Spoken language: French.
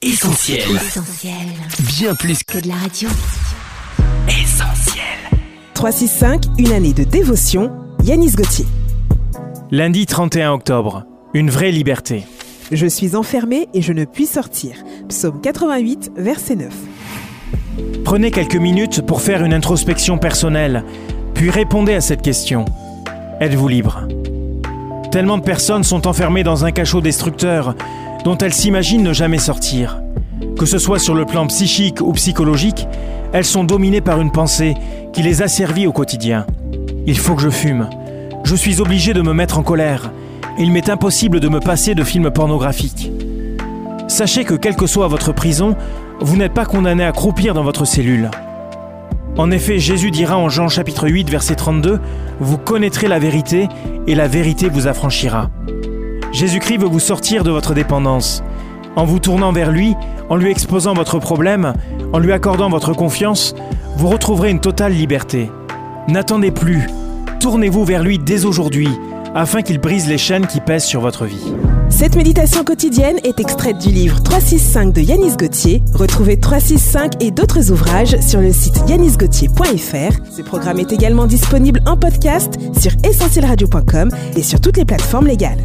Essentiel. Essentiel. Bien plus Que de la radio. qu'essentiel. 365, une année de dévotion, Yanis Gauthier. Lundi 31 octobre. Une vraie liberté. Je suis enfermé et je ne puis sortir. Psaume 88, verset 9. Prenez quelques minutes pour faire une introspection personnelle, puis répondez à cette question. Êtes-vous libre? Tellement de personnes sont enfermées dans un cachot destructeur dont elles s'imaginent ne jamais sortir. Que ce soit sur le plan psychique ou psychologique, elles sont dominées par une pensée qui les asservit au quotidien. Il faut que je fume. Je suis obligé de me mettre en colère. Il m'est impossible de me passer de films pornographiques. Sachez que quelle que soit votre prison, vous n'êtes pas condamné à croupir dans votre cellule. En effet, Jésus dira en Jean chapitre 8 verset 32, Vous connaîtrez la vérité et la vérité vous affranchira. Jésus-Christ veut vous sortir de votre dépendance. En vous tournant vers lui, en lui exposant votre problème, en lui accordant votre confiance, vous retrouverez une totale liberté. N'attendez plus, tournez-vous vers lui dès aujourd'hui, afin qu'il brise les chaînes qui pèsent sur votre vie. Cette méditation quotidienne est extraite du livre 365 de Yanis Gauthier. Retrouvez 365 et d'autres ouvrages sur le site yanisgauthier.fr. Ce programme est également disponible en podcast sur essentielradio.com et sur toutes les plateformes légales.